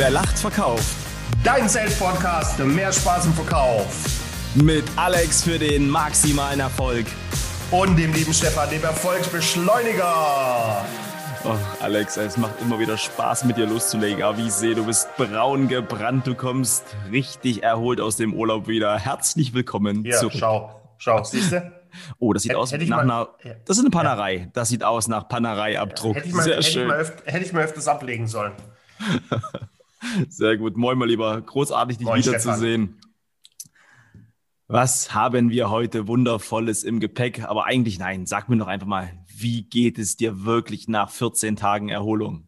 Wer lacht, verkauft. Dein Sales-Podcast für mehr Spaß im Verkauf. Mit Alex für den maximalen Erfolg. Und dem lieben Stefan, dem Erfolgsbeschleuniger. Oh, Alex, es macht immer wieder Spaß, mit dir loszulegen. Aber wie ich sehe, du bist braun gebrannt. Du kommst richtig erholt aus dem Urlaub wieder. Herzlich willkommen ja, zurück. Schau, schau, siehst du? Oh, das sieht Hätt, aus nach mal, einer. Das ist eine Panerei. Ja. Das sieht aus nach Panerei-Abdruck. Hätte ich mal, Sehr hätte schön. Ich mal öfter, hätte ich mal öfters ablegen sollen. Sehr gut. Moin, mal lieber. Großartig, dich Moin, wiederzusehen. Was haben wir heute Wundervolles im Gepäck? Aber eigentlich nein. Sag mir doch einfach mal, wie geht es dir wirklich nach 14 Tagen Erholung?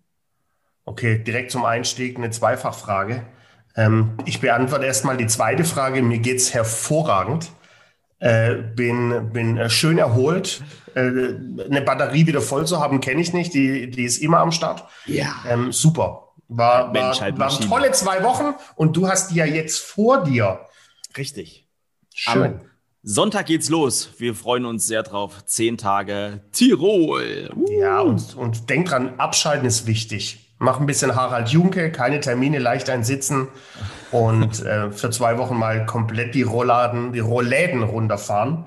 Okay, direkt zum Einstieg eine Zweifachfrage. Ähm, ich beantworte erstmal die zweite Frage. Mir geht es hervorragend. Äh, bin, bin äh, schön erholt. Äh, eine Batterie wieder voll zu haben, kenne ich nicht. Die, die ist immer am Start. Ja. Ähm, super. War, war, waren tolle zwei Wochen und du hast die ja jetzt vor dir. Richtig. Schön. Am Sonntag geht's los. Wir freuen uns sehr drauf. Zehn Tage Tirol. Uh. Ja, und, und denk dran, abschalten ist wichtig. Mach ein bisschen Harald Junke, keine Termine, leicht einsitzen und äh, für zwei Wochen mal komplett die Rollladen, die Rollläden runterfahren.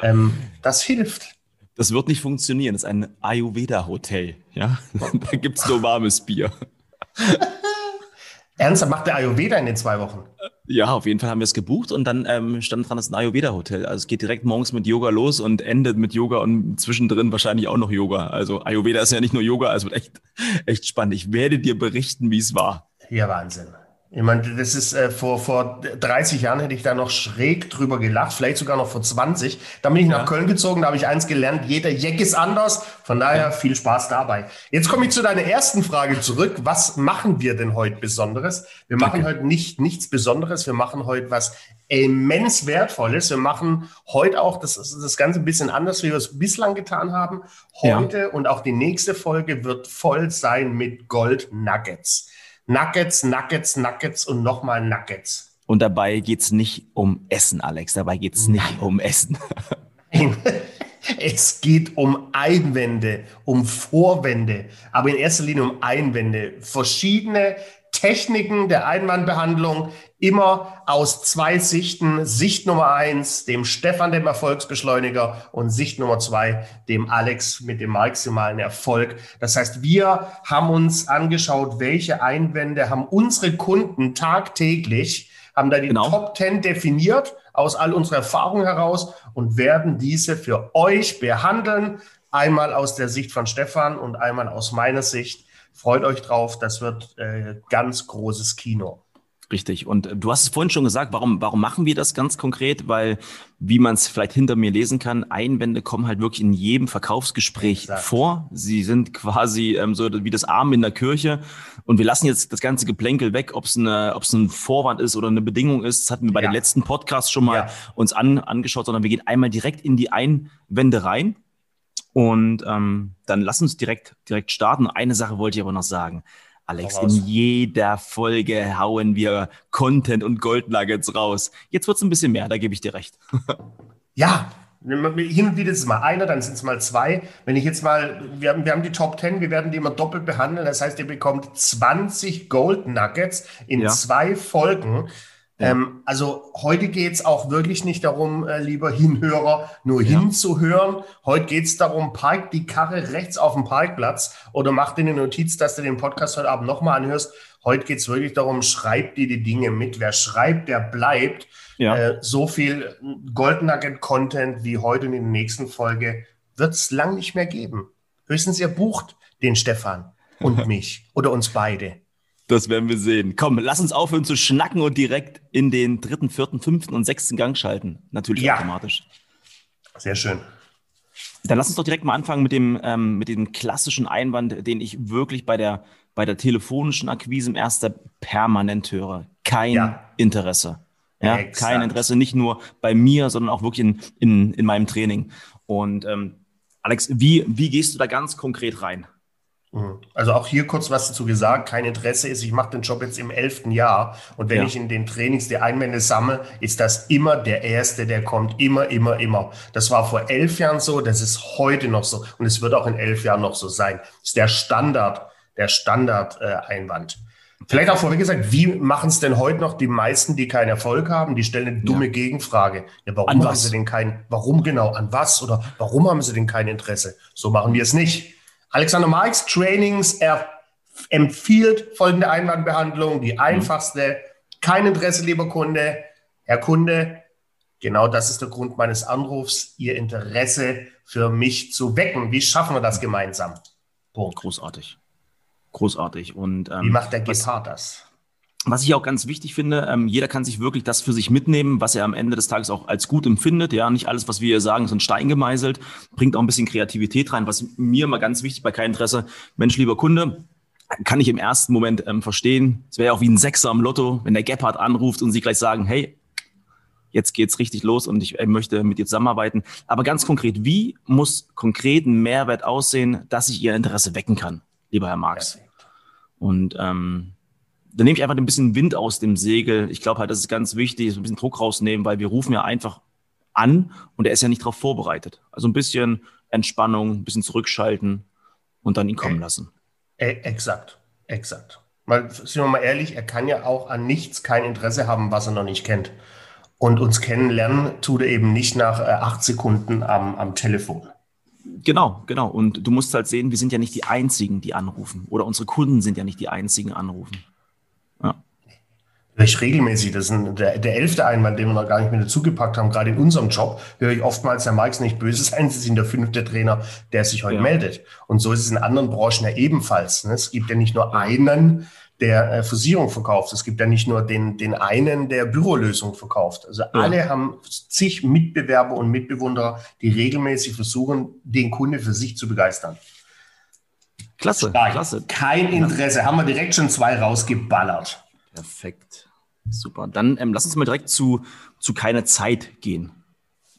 Ähm, das hilft. Das wird nicht funktionieren. Das ist ein Ayurveda-Hotel. Ja? da gibt's nur warmes Bier. Ernsthaft, macht der Ayurveda in den zwei Wochen? Ja, auf jeden Fall haben wir es gebucht und dann ähm, stand dran, das ist ein Ayurveda-Hotel. Also es geht direkt morgens mit Yoga los und endet mit Yoga und zwischendrin wahrscheinlich auch noch Yoga. Also Ayurveda ist ja nicht nur Yoga, also wird echt, echt spannend. Ich werde dir berichten, wie es war. Ja, Wahnsinn. Ich meine, das ist äh, vor, vor 30 Jahren hätte ich da noch schräg drüber gelacht, vielleicht sogar noch vor 20. Dann bin ich nach Köln gezogen, da habe ich eins gelernt, jeder Jeck ist anders. Von daher ja. viel Spaß dabei. Jetzt komme ich zu deiner ersten Frage zurück. Was machen wir denn heute Besonderes? Wir machen heute nicht nichts Besonderes, wir machen heute was immens Wertvolles. Wir machen heute auch das, das Ganze ein bisschen anders, wie wir es bislang getan haben. Heute ja. und auch die nächste Folge wird voll sein mit Gold Nuggets. Nuggets, Nuggets, Nuggets und nochmal Nuggets. Und dabei geht es nicht um Essen, Alex. Dabei geht es nicht um Essen. es geht um Einwände, um Vorwände, aber in erster Linie um Einwände. Verschiedene Techniken der Einwandbehandlung, immer aus zwei Sichten. Sicht Nummer eins, dem Stefan, dem Erfolgsbeschleuniger, und Sicht Nummer zwei, dem Alex mit dem maximalen Erfolg. Das heißt, wir haben uns angeschaut, welche Einwände haben unsere Kunden tagtäglich, haben da die genau. Top 10 definiert aus all unserer Erfahrung heraus und werden diese für euch behandeln. Einmal aus der Sicht von Stefan und einmal aus meiner Sicht. Freut euch drauf, das wird äh, ganz großes Kino. Richtig. Und äh, du hast es vorhin schon gesagt, warum, warum machen wir das ganz konkret? Weil, wie man es vielleicht hinter mir lesen kann, Einwände kommen halt wirklich in jedem Verkaufsgespräch Exakt. vor. Sie sind quasi ähm, so wie das Arm in der Kirche. Und wir lassen jetzt das ganze Geplänkel weg, ob es eine, ob es ein Vorwand ist oder eine Bedingung ist. Das hatten wir bei ja. den letzten Podcasts schon mal ja. uns an, angeschaut, sondern wir gehen einmal direkt in die Einwände rein. Und ähm, dann lass uns direkt, direkt starten. Eine Sache wollte ich aber noch sagen. Alex, in jeder Folge hauen wir Content und Goldnuggets raus. Jetzt wird es ein bisschen mehr, da gebe ich dir recht. ja, hin und wieder ist es mal einer, dann sind es mal zwei. Wenn ich jetzt mal, wir haben, wir haben die Top 10, wir werden die immer doppelt behandeln. Das heißt, ihr bekommt 20 Gold Nuggets in ja. zwei Folgen. Ähm, also heute geht's auch wirklich nicht darum, äh, lieber Hinhörer, nur ja. hinzuhören. Heute geht's darum, park die Karre rechts auf dem Parkplatz oder mach dir eine Notiz, dass du den Podcast heute Abend nochmal anhörst. Heute geht's wirklich darum, schreib dir die Dinge mit. Wer schreibt, der bleibt. Ja. Äh, so viel Gold Nugget Content wie heute in der nächsten Folge wird's lang nicht mehr geben. Höchstens ihr bucht den Stefan und mich oder uns beide. Das werden wir sehen. Komm, lass uns aufhören zu schnacken und direkt in den dritten, vierten, fünften und sechsten Gang schalten. Natürlich ja. automatisch. Sehr schön. Dann lass uns doch direkt mal anfangen mit dem, ähm, mit dem klassischen Einwand, den ich wirklich bei der, bei der telefonischen Akquise im erster permanent höre. Kein ja. Interesse. Ja, kein Interesse, nicht nur bei mir, sondern auch wirklich in, in, in meinem Training. Und ähm, Alex, wie, wie gehst du da ganz konkret rein? Mhm. Also auch hier kurz was dazu gesagt, kein Interesse ist, ich mache den Job jetzt im elften Jahr und wenn ja. ich in den Trainings die Einwände sammle, ist das immer der Erste, der kommt, immer, immer, immer. Das war vor elf Jahren so, das ist heute noch so und es wird auch in elf Jahren noch so sein. Das ist der Standard, der Standard-Einwand. Vielleicht auch vorweg gesagt, wie machen es denn heute noch die meisten, die keinen Erfolg haben? Die stellen eine dumme ja. Gegenfrage. Ja, warum haben sie denn kein, warum genau, an was oder warum haben sie denn kein Interesse? So machen wir es nicht. Alexander Marx Trainings, er empfiehlt folgende Einwandbehandlung, die mhm. einfachste, kein Interesse, lieber Kunde. Herr Kunde, genau das ist der Grund meines Anrufs, Ihr Interesse für mich zu wecken. Wie schaffen wir das gemeinsam? Punkt. Großartig großartig. Und, ähm, Wie macht der Gepard das? Was ich auch ganz wichtig finde, ähm, jeder kann sich wirklich das für sich mitnehmen, was er am Ende des Tages auch als gut empfindet. Ja, nicht alles, was wir hier sagen, ist ein Stein gemeißelt, bringt auch ein bisschen Kreativität rein. Was mir immer ganz wichtig bei keinem Interesse, Mensch, lieber Kunde, kann ich im ersten Moment ähm, verstehen. Es wäre ja auch wie ein Sechser am Lotto, wenn der Gepard anruft und sie gleich sagen, hey, jetzt geht's richtig los und ich äh, möchte mit dir zusammenarbeiten. Aber ganz konkret, wie muss konkret ein Mehrwert aussehen, dass ich Ihr Interesse wecken kann? lieber Herr Marx. Und ähm, da nehme ich einfach ein bisschen Wind aus dem Segel. Ich glaube halt, das ist ganz wichtig, so ein bisschen Druck rausnehmen, weil wir rufen ja einfach an und er ist ja nicht darauf vorbereitet. Also ein bisschen Entspannung, ein bisschen zurückschalten und dann ihn kommen äh, lassen. Äh, exakt, exakt. Mal, sind wir mal ehrlich, er kann ja auch an nichts kein Interesse haben, was er noch nicht kennt. Und uns kennenlernen tut er eben nicht nach äh, acht Sekunden am, am Telefon. Genau, genau. Und du musst halt sehen, wir sind ja nicht die Einzigen, die anrufen. Oder unsere Kunden sind ja nicht die Einzigen, anrufen. Recht regelmäßig. Das ist ein, der, der elfte Einwand, den wir noch gar nicht mehr dazugepackt haben. Gerade in unserem Job höre ich oftmals, Herr Marx, nicht böse sein, Sie sind der fünfte Trainer, der sich heute ja. meldet. Und so ist es in anderen Branchen ja ebenfalls. Ne? Es gibt ja nicht nur einen, der äh, Versicherung verkauft. Es gibt ja nicht nur den, den einen, der Bürolösung verkauft. Also ja. alle haben zig Mitbewerber und Mitbewunderer, die regelmäßig versuchen, den Kunde für sich zu begeistern. Klasse, Stark. klasse. Kein Interesse. Haben wir direkt schon zwei rausgeballert. Perfekt. Super. Dann ähm, lass uns mal direkt zu, zu keine Zeit gehen.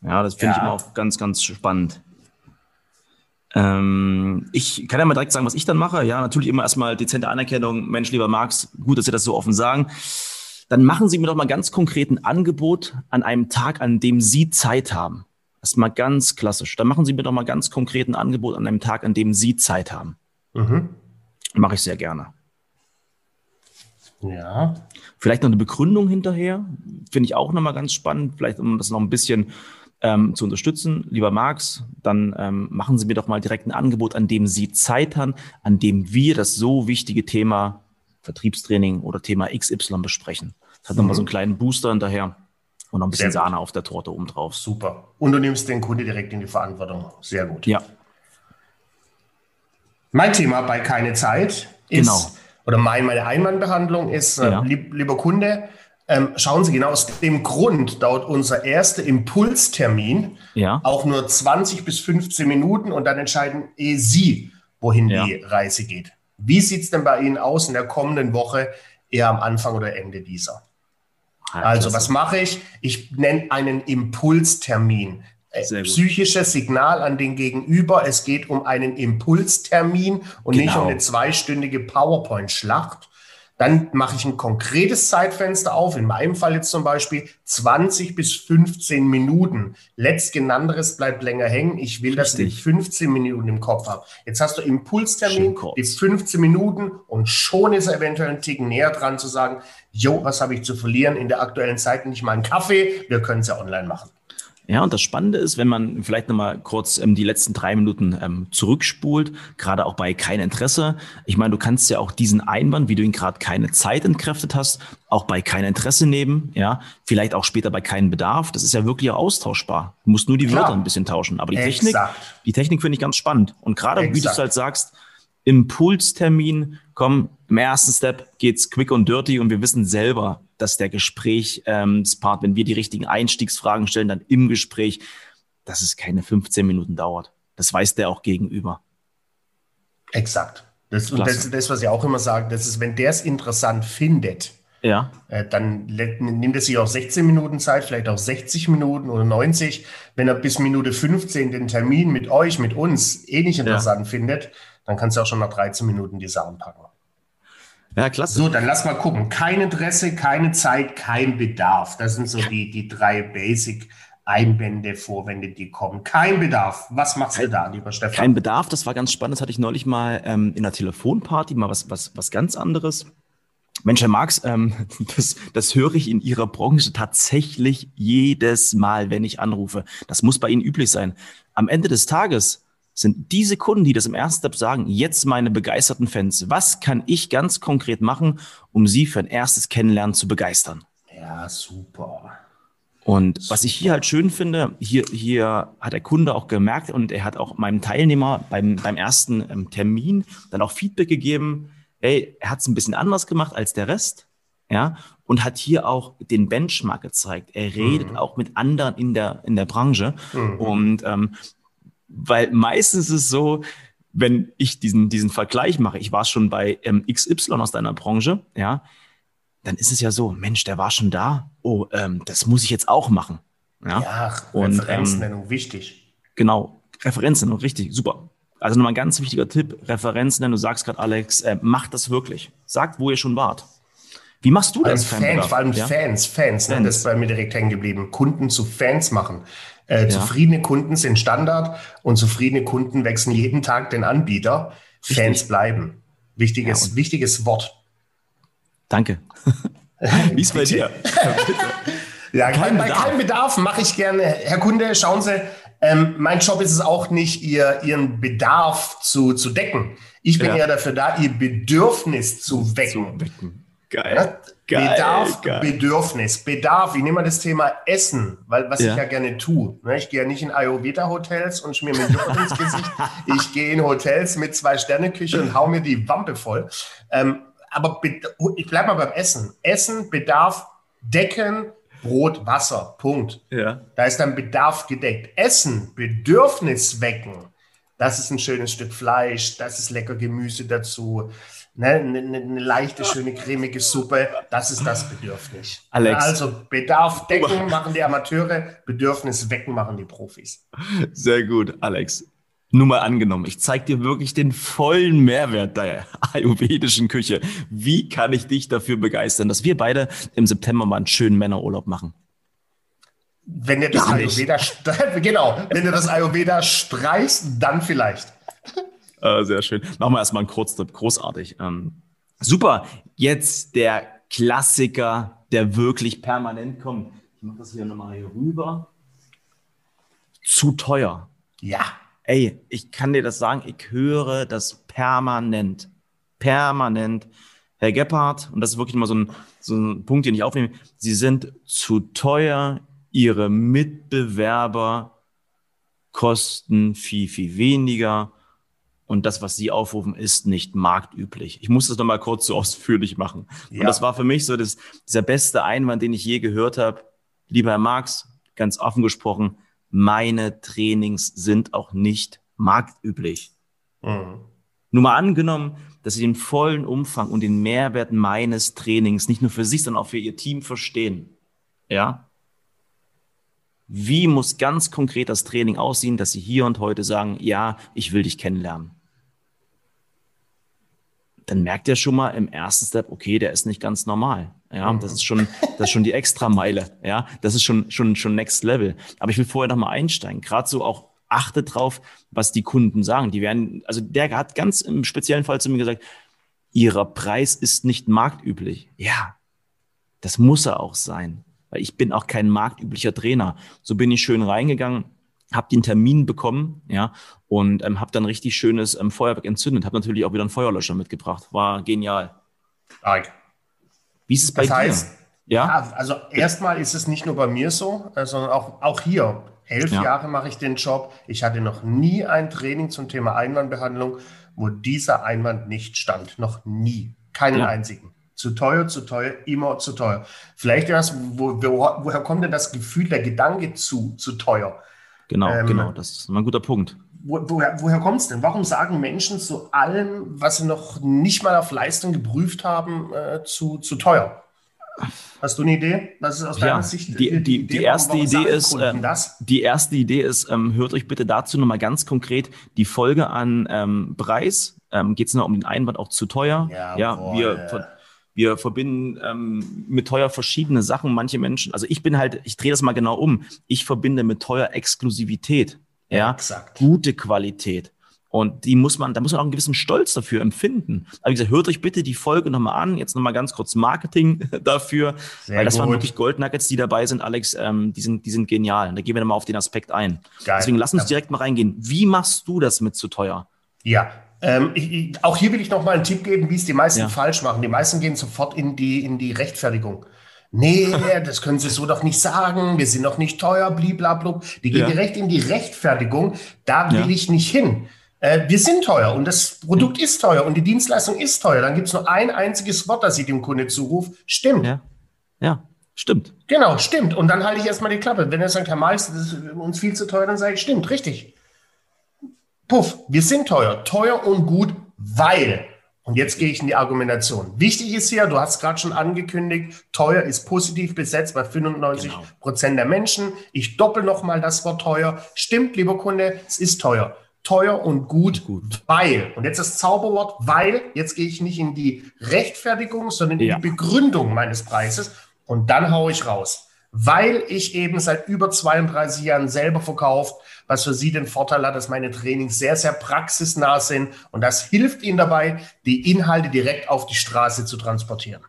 Ja, das finde ja. ich immer auch ganz, ganz spannend. Ähm, ich kann ja mal direkt sagen, was ich dann mache. Ja, natürlich immer erstmal dezente Anerkennung. Mensch, lieber Max, gut, dass Sie das so offen sagen. Dann machen Sie mir doch mal ganz konkret ein Angebot an einem Tag, an dem Sie Zeit haben. Das ist mal ganz klassisch. Dann machen Sie mir doch mal ganz konkret ein Angebot an einem Tag, an dem Sie Zeit haben. Mhm. Mache ich sehr gerne. Ja. Vielleicht noch eine Begründung hinterher. Finde ich auch nochmal ganz spannend. Vielleicht, um das noch ein bisschen ähm, zu unterstützen, lieber Max, dann ähm, machen Sie mir doch mal direkt ein Angebot, an dem Sie Zeit haben, an dem wir das so wichtige Thema Vertriebstraining oder Thema XY besprechen. Das hat mhm. nochmal so einen kleinen Booster hinterher und noch ein bisschen Sahne auf der Torte oben drauf. Super. Und du nimmst den Kunde direkt in die Verantwortung. Sehr gut. Ja. Mein Thema bei keine Zeit ist, genau. Oder mein, meine Einwandbehandlung ist, äh, ja. lieb, lieber Kunde, ähm, schauen Sie, genau aus dem Grund dauert unser erster Impulstermin ja. auch nur 20 bis 15 Minuten und dann entscheiden eh Sie, wohin ja. die Reise geht. Wie sieht es denn bei Ihnen aus in der kommenden Woche, eher am Anfang oder Ende dieser? Ja, also, was mache ich? Ich nenne einen Impulstermin. Äh, psychisches Signal an den Gegenüber. Es geht um einen Impulstermin und genau. nicht um eine zweistündige PowerPoint-Schlacht. Dann mache ich ein konkretes Zeitfenster auf, in meinem Fall jetzt zum Beispiel 20 bis 15 Minuten. Letztgenannteres bleibt länger hängen. Ich will, dass ich 15 Minuten im Kopf habe. Jetzt hast du Impulstermin, die 15 Minuten und schon ist er eventuell ein Ticken näher dran zu sagen, jo, was habe ich zu verlieren in der aktuellen Zeit? Nicht mal einen Kaffee, wir können es ja online machen. Ja, und das Spannende ist, wenn man vielleicht nochmal kurz ähm, die letzten drei Minuten ähm, zurückspult, gerade auch bei kein Interesse. Ich meine, du kannst ja auch diesen Einwand, wie du ihn gerade keine Zeit entkräftet hast, auch bei kein Interesse nehmen, ja, vielleicht auch später bei keinen Bedarf. Das ist ja wirklich auch austauschbar. Du musst nur die Klar. Wörter ein bisschen tauschen. Aber die Exakt. Technik, die Technik finde ich ganz spannend. Und gerade, wie du es halt sagst, Impulstermin, komm, im ersten Step geht's quick und dirty und wir wissen selber, dass der Gesprächspart, wenn wir die richtigen Einstiegsfragen stellen, dann im Gespräch, dass es keine 15 Minuten dauert. Das weiß der auch gegenüber. Exakt. Das, und das, das, was ich auch immer sage, das ist, wenn der es interessant findet, ja. Äh, dann nimmt er sich auch 16 Minuten Zeit, vielleicht auch 60 Minuten oder 90. Wenn er bis Minute 15 den Termin mit euch, mit uns eh nicht interessant ja. findet, dann kannst du auch schon nach 13 Minuten die Sachen packen. Ja, klasse. So, dann lass mal gucken. Kein Interesse, keine Zeit, kein Bedarf. Das sind so die, die drei Basic Einwände, Vorwände, die kommen. Kein Bedarf. Was machst kein, du da, lieber Stefan? Kein Bedarf, das war ganz spannend. Das hatte ich neulich mal ähm, in einer Telefonparty, mal was, was, was ganz anderes. Mensch, Herr Marx, ähm, das, das höre ich in Ihrer Branche tatsächlich jedes Mal, wenn ich anrufe. Das muss bei Ihnen üblich sein. Am Ende des Tages sind diese Kunden, die das im ersten Step sagen, jetzt meine begeisterten Fans. Was kann ich ganz konkret machen, um sie für ein erstes Kennenlernen zu begeistern? Ja, super. Und was ich hier halt schön finde, hier, hier hat der Kunde auch gemerkt und er hat auch meinem Teilnehmer beim, beim ersten ähm, Termin dann auch Feedback gegeben, ey, er hat es ein bisschen anders gemacht als der Rest, ja, und hat hier auch den Benchmark gezeigt. Er redet mhm. auch mit anderen in der, in der Branche. Mhm. Und ähm, weil meistens ist es so, wenn ich diesen, diesen Vergleich mache, ich war schon bei ähm, XY aus deiner Branche, ja, dann ist es ja so, Mensch, der war schon da, oh, ähm, das muss ich jetzt auch machen. Ja, ja und, Referenznennung, ähm, wichtig. Genau, Referenznennung, richtig, super. Also nochmal ein ganz wichtiger Tipp, Referenznennung, du sagst gerade, Alex, äh, macht das wirklich. Sagt, wo ihr schon wart. Wie machst du das? Fans, vor allem ja? Fans, Fans, Fans. Ne, das ist bei mir direkt hängen geblieben. Kunden zu Fans machen. Äh, ja. Zufriedene Kunden sind Standard und zufriedene Kunden wechseln jeden Tag den Anbieter. Richtig. Fans bleiben. Wichtiges, ja, wichtiges Wort. Danke. Wie ist bei dir? ja, kein bei keinem Bedarf mache ich gerne. Herr Kunde, schauen Sie, ähm, mein Job ist es auch nicht, ihr, Ihren Bedarf zu, zu decken. Ich bin ja. eher dafür da, Ihr Bedürfnis zu wecken. Zu wecken. Geil. Ja? Geil, Bedarf, geil. Bedürfnis, Bedarf. Ich nehme mal das Thema Essen, weil was ja. ich ja gerne tue. Ne? Ich gehe ja nicht in Ayurveda-Hotels und schmier mir Joghurt ins Gesicht. Ich gehe in Hotels mit zwei Sterne-Küche und hau mir die Wampe voll. Ähm, aber ich bleibe mal beim Essen. Essen, Bedarf, decken, Brot, Wasser, Punkt. Ja. Da ist dann Bedarf gedeckt. Essen, Bedürfnis wecken. Das ist ein schönes Stück Fleisch, das ist lecker Gemüse dazu ne, eine, eine leichte, schöne, cremige Suppe, das ist das Bedürfnis. Alex. Also Bedarf decken machen die Amateure, Bedürfnis wecken machen die Profis. Sehr gut, Alex. Nur mal angenommen, ich zeige dir wirklich den vollen Mehrwert der ayurvedischen Küche. Wie kann ich dich dafür begeistern, dass wir beide im September mal einen schönen Männerurlaub machen? Wenn du das Ayurveda, genau, wenn du das Ayurveda streichst, dann vielleicht. Äh, sehr schön. Machen wir erstmal einen Kurztrip. Großartig. Ähm, super. Jetzt der Klassiker, der wirklich permanent kommt. Ich mache das hier nochmal hier rüber. Zu teuer. Ja. Ey, ich kann dir das sagen, ich höre das permanent. Permanent. Herr Gebhardt, und das ist wirklich mal so ein, so ein Punkt, den ich aufnehme, Sie sind zu teuer, Ihre Mitbewerber kosten viel, viel weniger und das, was Sie aufrufen, ist nicht marktüblich. Ich muss das nochmal kurz so ausführlich machen. Ja. Und das war für mich so das, dieser beste Einwand, den ich je gehört habe. Lieber Herr Marx, ganz offen gesprochen, meine Trainings sind auch nicht marktüblich. Mhm. Nur mal angenommen, dass Sie den vollen Umfang und den Mehrwert meines Trainings nicht nur für sich, sondern auch für Ihr Team verstehen. Ja? Wie muss ganz konkret das Training aussehen, dass Sie hier und heute sagen, ja, ich will dich kennenlernen? Dann merkt er schon mal im ersten Step, okay, der ist nicht ganz normal. Ja, das ist schon, das ist schon die Extrameile. Ja, das ist schon, schon, schon Next Level. Aber ich will vorher noch mal einsteigen. Gerade so auch achte drauf, was die Kunden sagen. Die werden, also der hat ganz im speziellen Fall zu mir gesagt, ihrer Preis ist nicht marktüblich. Ja, das muss er auch sein, weil ich bin auch kein marktüblicher Trainer. So bin ich schön reingegangen, habe den Termin bekommen, ja, und ähm, habe dann richtig schönes ähm, Feuerwerk entzündet. Habe natürlich auch wieder einen Feuerlöscher mitgebracht. War genial. Stark. Wie ist es bei das heißt, dir? Ja? ja, also erstmal ist es nicht nur bei mir so, äh, sondern auch, auch hier. Elf ja. Jahre mache ich den Job. Ich hatte noch nie ein Training zum Thema Einwandbehandlung, wo dieser Einwand nicht stand. Noch nie. Keinen ja. einzigen. Zu teuer, zu teuer, immer zu teuer. Vielleicht erst, wo, wo, woher kommt denn das Gefühl, der Gedanke zu, zu teuer? Genau, ähm, genau, das ist ein guter Punkt. Wo, woher woher kommt es denn? Warum sagen Menschen zu allem, was sie noch nicht mal auf Leistung geprüft haben, äh, zu, zu teuer? Hast du eine Idee? Was ist aus ja, deiner Sicht? Die, die, die, die erste Idee ist, äh, die erste Idee ist, ähm, hört euch bitte dazu nochmal ganz konkret die Folge an ähm, Preis. Ähm, Geht es noch um den Einwand auch zu teuer? Ja, ja wir wir verbinden ähm, mit teuer verschiedene Sachen. Manche Menschen, also ich bin halt, ich drehe das mal genau um. Ich verbinde mit teuer Exklusivität, ja, Exakt. gute Qualität. Und die muss man, da muss man auch einen gewissen Stolz dafür empfinden. Aber wie gesagt, hört euch bitte die Folge nochmal an. Jetzt nochmal ganz kurz Marketing dafür. Sehr weil das gut. waren wirklich Gold Nuggets, die dabei sind, Alex. Ähm, die sind, die sind genial. Und da gehen wir nochmal auf den Aspekt ein. Geil. Deswegen lass uns direkt mal reingehen. Wie machst du das mit zu teuer? Ja, ähm, ich, ich, auch hier will ich nochmal einen Tipp geben, wie es die meisten ja. falsch machen. Die meisten gehen sofort in die, in die Rechtfertigung. Nee, das können Sie so doch nicht sagen. Wir sind doch nicht teuer, bliblablub. Die gehen ja. direkt in die Rechtfertigung. Da will ja. ich nicht hin äh, wir sind teuer und das Produkt ist teuer und die Dienstleistung ist teuer. Dann gibt es nur ein einziges Wort, das ich dem Kunde zurufe. Stimmt. Ja. ja, stimmt. Genau, stimmt. Und dann halte ich erstmal die Klappe. Wenn er sagt, Herr Meister, das ist uns viel zu teuer, dann sage ich, stimmt, richtig. Puff, wir sind teuer. Teuer und gut, weil. Und jetzt gehe ich in die Argumentation. Wichtig ist hier, du hast gerade schon angekündigt, teuer ist positiv besetzt bei 95 genau. Prozent der Menschen. Ich doppel nochmal das Wort teuer. Stimmt, lieber Kunde, es ist teuer teuer und gut, gut, weil. Und jetzt das Zauberwort, weil. Jetzt gehe ich nicht in die Rechtfertigung, sondern in ja. die Begründung meines Preises. Und dann haue ich raus. Weil ich eben seit über 32 Jahren selber verkauft, was für Sie den Vorteil hat, dass meine Trainings sehr, sehr praxisnah sind. Und das hilft Ihnen dabei, die Inhalte direkt auf die Straße zu transportieren.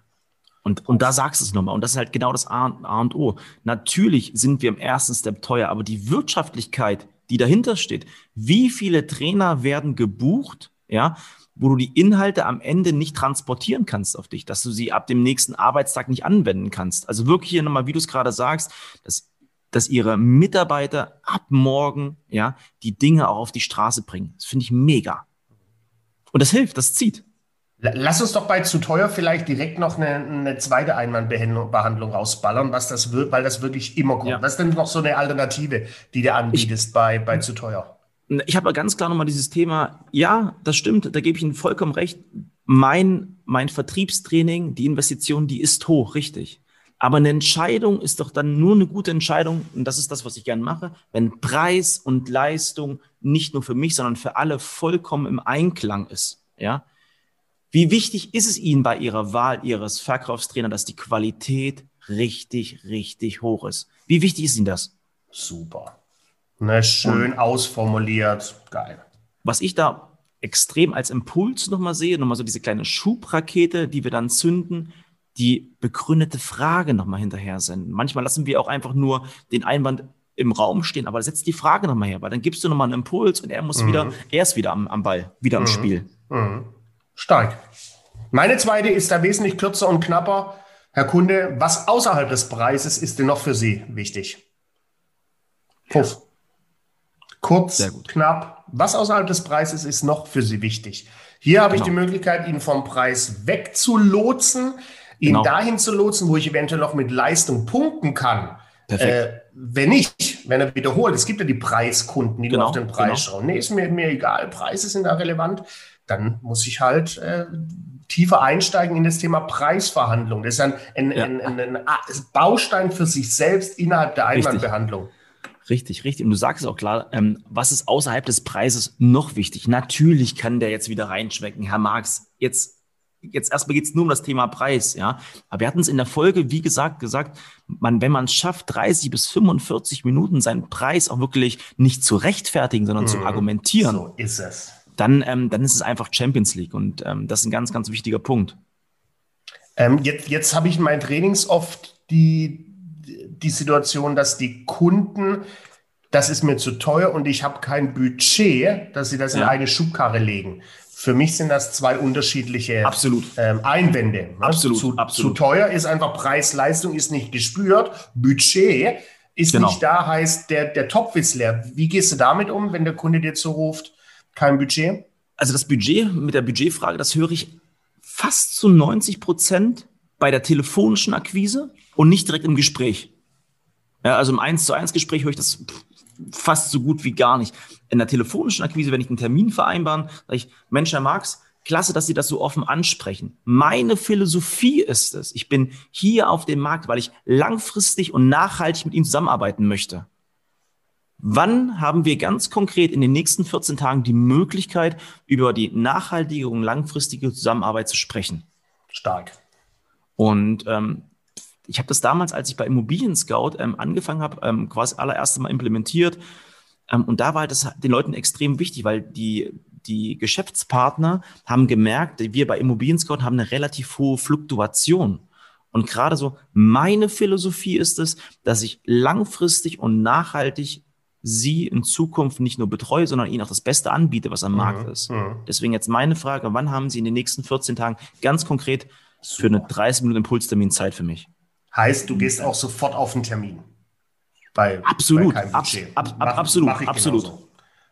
Und, und da sagst du es nochmal. Und das ist halt genau das A, A und O. Natürlich sind wir im ersten Step teuer, aber die Wirtschaftlichkeit die dahinter steht. Wie viele Trainer werden gebucht, ja, wo du die Inhalte am Ende nicht transportieren kannst auf dich, dass du sie ab dem nächsten Arbeitstag nicht anwenden kannst. Also wirklich hier nochmal, wie du es gerade sagst, dass, dass ihre Mitarbeiter ab morgen, ja, die Dinge auch auf die Straße bringen. Das finde ich mega. Und das hilft, das zieht. Lass uns doch bei zu teuer vielleicht direkt noch eine, eine zweite Einwandbehandlung rausballern, was das wird, weil das wirklich immer gut. Ja. Was ist denn noch so eine Alternative, die du anbietest ich, bei, bei zu teuer? Ich habe ganz klar nochmal dieses Thema, ja, das stimmt, da gebe ich Ihnen vollkommen recht. Mein, mein Vertriebstraining, die Investition, die ist hoch, richtig. Aber eine Entscheidung ist doch dann nur eine gute Entscheidung, und das ist das, was ich gerne mache, wenn Preis und Leistung nicht nur für mich, sondern für alle vollkommen im Einklang ist. Ja, wie wichtig ist es Ihnen bei Ihrer Wahl Ihres Verkaufstrainers, dass die Qualität richtig, richtig hoch ist? Wie wichtig ist Ihnen das? Super. Ne, schön ausformuliert. Geil. Was ich da extrem als Impuls nochmal sehe, nochmal so diese kleine Schubrakete, die wir dann zünden, die begründete Frage nochmal hinterher senden. Manchmal lassen wir auch einfach nur den Einwand im Raum stehen, aber setzt die Frage nochmal her, weil dann gibst du nochmal einen Impuls und er muss mhm. wieder, er ist wieder am, am Ball, wieder mhm. im Spiel. Mhm. Stark. Meine zweite ist da wesentlich kürzer und knapper. Herr Kunde, was außerhalb des Preises ist denn noch für Sie wichtig? Puff. Kurz, knapp. Was außerhalb des Preises ist noch für Sie wichtig? Hier habe genau. ich die Möglichkeit, ihn vom Preis wegzulotsen, ihn genau. dahin zu lotsen, wo ich eventuell noch mit Leistung punkten kann. Perfekt. Äh, wenn nicht, wenn er wiederholt, es gibt ja die Preiskunden, die genau. nur auf den Preis genau. schauen. Nee, ist mir, mir egal, Preise sind da relevant dann muss ich halt äh, tiefer einsteigen in das Thema Preisverhandlung. Das ist ein, ein, ja. ein, ein Baustein für sich selbst innerhalb der Einwandbehandlung. Richtig, richtig. Und du sagst es auch klar, ähm, was ist außerhalb des Preises noch wichtig? Natürlich kann der jetzt wieder reinschmecken. Herr Marx, jetzt jetzt erstmal geht es nur um das Thema Preis, ja. Aber wir hatten es in der Folge, wie gesagt, gesagt, man, wenn man es schafft, 30 bis 45 Minuten seinen Preis auch wirklich nicht zu rechtfertigen, sondern mhm. zu argumentieren. So ist es dann, ähm, dann ist es einfach Champions League und ähm, das ist ein ganz, ganz wichtiger Punkt. Ähm, jetzt jetzt habe ich in meinen Trainings oft die, die Situation, dass die Kunden, das ist mir zu teuer und ich habe kein Budget, dass sie das ja. in eine Schubkarre legen. Für mich sind das zwei unterschiedliche absolut. Ähm, Einwände. Ne? Absolut, zu, absolut. zu teuer ist einfach Preis-Leistung ist nicht gespürt. Budget ist genau. nicht da, heißt der, der Topf ist leer. Wie gehst du damit um, wenn der Kunde dir zuruft, kein Budget? Also das Budget mit der Budgetfrage, das höre ich fast zu 90 Prozent bei der telefonischen Akquise und nicht direkt im Gespräch. Ja, also im 1 zu 1 Gespräch höre ich das fast so gut wie gar nicht. In der telefonischen Akquise, wenn ich einen Termin vereinbaren, sage ich, Mensch, Herr Marx, klasse, dass Sie das so offen ansprechen. Meine Philosophie ist es, ich bin hier auf dem Markt, weil ich langfristig und nachhaltig mit Ihnen zusammenarbeiten möchte. Wann haben wir ganz konkret in den nächsten 14 Tagen die Möglichkeit, über die nachhaltige und langfristige Zusammenarbeit zu sprechen? Stark. Und ähm, ich habe das damals, als ich bei Immobilien Scout ähm, angefangen habe, ähm, quasi allererste Mal implementiert. Ähm, und da war das den Leuten extrem wichtig, weil die, die Geschäftspartner haben gemerkt, wir bei Immobilien Scout haben eine relativ hohe Fluktuation. Und gerade so meine Philosophie ist es, dass ich langfristig und nachhaltig sie in Zukunft nicht nur betreue, sondern ihnen auch das Beste anbiete, was am mhm. Markt ist. Mhm. Deswegen jetzt meine Frage, wann haben Sie in den nächsten 14 Tagen ganz konkret Super. für eine 30 Minuten Impulstermin Zeit für mich? Heißt, du gehst auch sofort auf den Termin. Bei, absolut, bei ab, ab, mach, absolut, mach absolut. Genauso.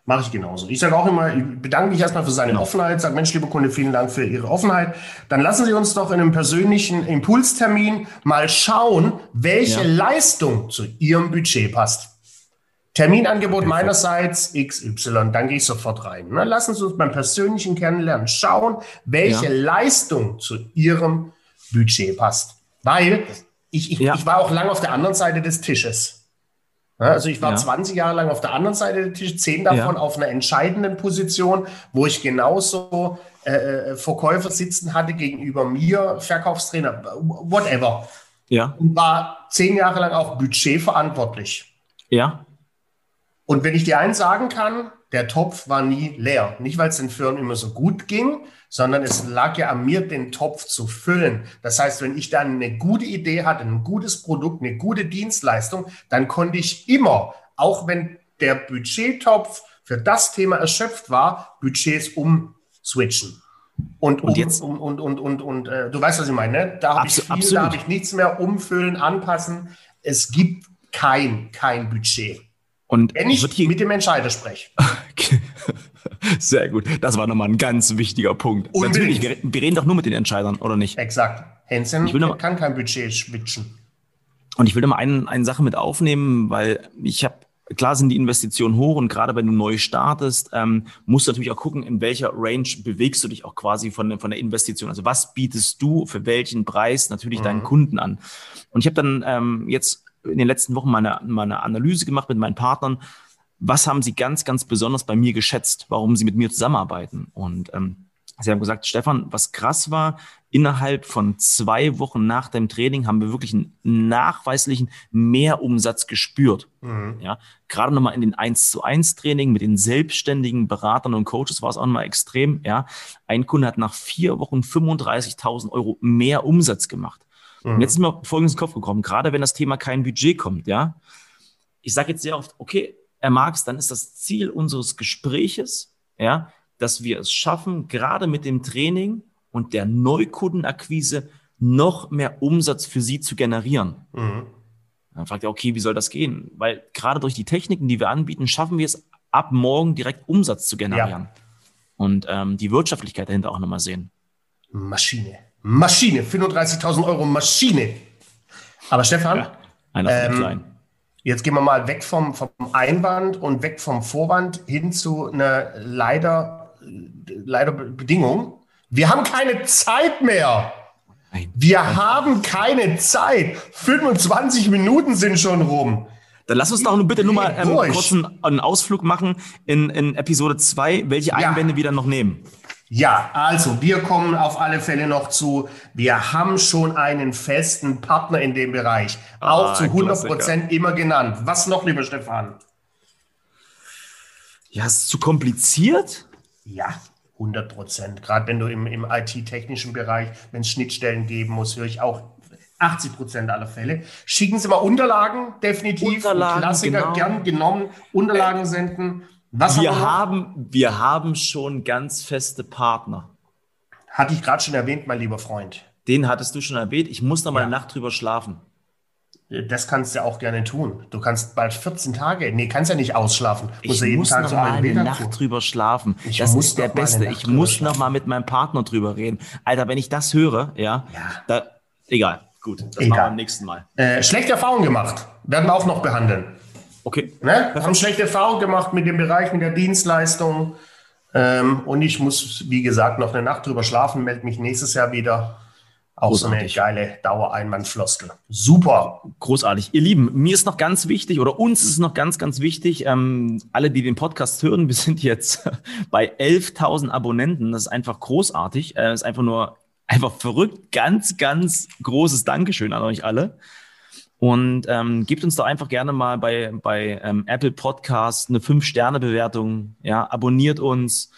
Mache ich genauso. Ich sage auch immer, ich bedanke mich erstmal für seine genau. Offenheit, sage, Mensch, liebe Kunde, vielen Dank für Ihre Offenheit. Dann lassen Sie uns doch in einem persönlichen Impulstermin mal schauen, welche ja. Leistung zu Ihrem Budget passt. Terminangebot meinerseits XY, dann gehe ich sofort rein. Na, lassen Sie uns beim persönlichen Kennenlernen schauen, welche ja. Leistung zu Ihrem Budget passt. Weil ich, ich, ja. ich war auch lange auf der anderen Seite des Tisches. Also ich war ja. 20 Jahre lang auf der anderen Seite des Tisches, zehn davon ja. auf einer entscheidenden Position, wo ich genauso äh, äh, Verkäufer sitzen hatte gegenüber mir, Verkaufstrainer, whatever. Ja. Und war zehn Jahre lang auch budgetverantwortlich. Ja. Und wenn ich dir eins sagen kann, der Topf war nie leer. Nicht, weil es den Firmen immer so gut ging, sondern es lag ja an mir, den Topf zu füllen. Das heißt, wenn ich dann eine gute Idee hatte, ein gutes Produkt, eine gute Dienstleistung, dann konnte ich immer, auch wenn der Budgettopf für das Thema erschöpft war, Budgets umswitchen. Und, und jetzt und, und, und, und, und äh, du weißt, was ich meine, ne? Da habe ich viel, absolut. da habe ich nichts mehr umfüllen, anpassen. Es gibt kein, kein Budget. Und wenn ich mit dem Entscheider spreche. Sehr gut. Das war nochmal ein ganz wichtiger Punkt. Unbedingt. Natürlich, wir reden doch nur mit den Entscheidern, oder nicht? Exakt. Hansen kann kein Budget switchen. Und ich will da mal eine, eine Sache mit aufnehmen, weil ich habe, klar sind die Investitionen hoch und gerade wenn du neu startest, ähm, musst du natürlich auch gucken, in welcher Range bewegst du dich auch quasi von, von der Investition. Also was bietest du für welchen Preis natürlich mhm. deinen Kunden an? Und ich habe dann ähm, jetzt in den letzten Wochen mal eine, mal eine Analyse gemacht mit meinen Partnern was haben Sie ganz, ganz besonders bei mir geschätzt, warum Sie mit mir zusammenarbeiten? Und ähm, Sie haben gesagt, Stefan, was krass war, innerhalb von zwei Wochen nach dem Training haben wir wirklich einen nachweislichen Mehrumsatz gespürt. Mhm. Ja, gerade nochmal in den 1 zu 1 Training mit den selbstständigen Beratern und Coaches war es auch nochmal extrem. Ja, ein Kunde hat nach vier Wochen 35.000 Euro mehr Umsatz gemacht. Mhm. Und jetzt ist mir Folgendes in den Kopf gekommen, gerade wenn das Thema kein Budget kommt, ja. Ich sage jetzt sehr oft, okay, er mag es, dann ist das Ziel unseres Gespräches, ja, dass wir es schaffen, gerade mit dem Training und der Neukundenakquise noch mehr Umsatz für Sie zu generieren. Mhm. Dann fragt er, okay, wie soll das gehen? Weil gerade durch die Techniken, die wir anbieten, schaffen wir es ab morgen direkt Umsatz zu generieren. Ja. Und ähm, die Wirtschaftlichkeit dahinter auch nochmal sehen. Maschine. Maschine. 35.000 Euro Maschine. Aber Stefan, ja, einer ähm. Jetzt gehen wir mal weg vom, vom Einwand und weg vom Vorwand hin zu einer leider, leider Bedingung. Wir haben keine Zeit mehr. Wir haben keine Zeit. 25 Minuten sind schon rum. Dann lass uns doch bitte nur mal ähm, kurz einen, einen, Ausflug machen in, in Episode 2, welche Einwände ja. wir dann noch nehmen. Ja, also wir kommen auf alle Fälle noch zu, wir haben schon einen festen Partner in dem Bereich, ah, auch zu 100 Prozent immer genannt. Was noch, lieber Stefan? Ja, ist es zu kompliziert? Ja, 100 Prozent. Gerade wenn du im, im IT-technischen Bereich, wenn es Schnittstellen geben muss, höre ich auch 80 Prozent aller Fälle. Schicken Sie mal Unterlagen, definitiv. Unterlagen, Klassiker genau. gern genommen. Unterlagen senden. Was wir haben, wir haben schon ganz feste Partner. Hatte ich gerade schon erwähnt, mein lieber Freund. Den hattest du schon erwähnt. Ich muss noch mal ja. eine Nacht drüber schlafen. Das kannst du auch gerne tun. Du kannst bald 14 Tage, nee, kannst ja nicht ausschlafen. Musst ich jeden muss Tag noch so mal eine Nacht tun. drüber schlafen. Ich das ist der Beste. Ich muss noch mal mit meinem Partner drüber reden. Alter, wenn ich das höre, ja, ja. Da, egal. Gut, das egal. machen wir beim nächsten Mal. Äh, schlechte Erfahrungen gemacht. Werden wir auch noch behandeln. Okay. Ne? Haben schlechte Erfahrungen gemacht mit dem Bereich, mit der Dienstleistung. Ähm, und ich muss, wie gesagt, noch eine Nacht drüber schlafen, melde mich nächstes Jahr wieder. Auch Großartig. so eine geile Dauereinwandfloskel. Super. Großartig. Ihr Lieben, mir ist noch ganz wichtig oder uns ist noch ganz, ganz wichtig, ähm, alle, die den Podcast hören, wir sind jetzt bei 11.000 Abonnenten. Das ist einfach großartig. Das äh, ist einfach nur einfach verrückt. Ganz, ganz großes Dankeschön an euch alle. Und ähm, gebt uns doch einfach gerne mal bei, bei ähm, Apple Podcast eine 5-Sterne-Bewertung. Ja, abonniert uns.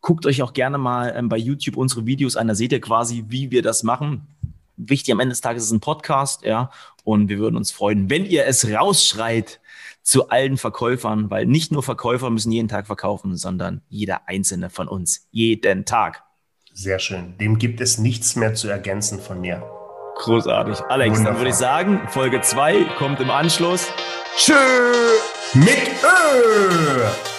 Guckt euch auch gerne mal ähm, bei YouTube unsere Videos an, da seht ihr quasi, wie wir das machen. Wichtig am Ende des Tages ist ein Podcast, ja. Und wir würden uns freuen, wenn ihr es rausschreit zu allen Verkäufern, weil nicht nur Verkäufer müssen jeden Tag verkaufen, sondern jeder einzelne von uns jeden Tag. Sehr schön. Dem gibt es nichts mehr zu ergänzen von mir. Großartig. Alex, Wundervoll. dann würde ich sagen, Folge 2 kommt im Anschluss. Tschö mit Ö.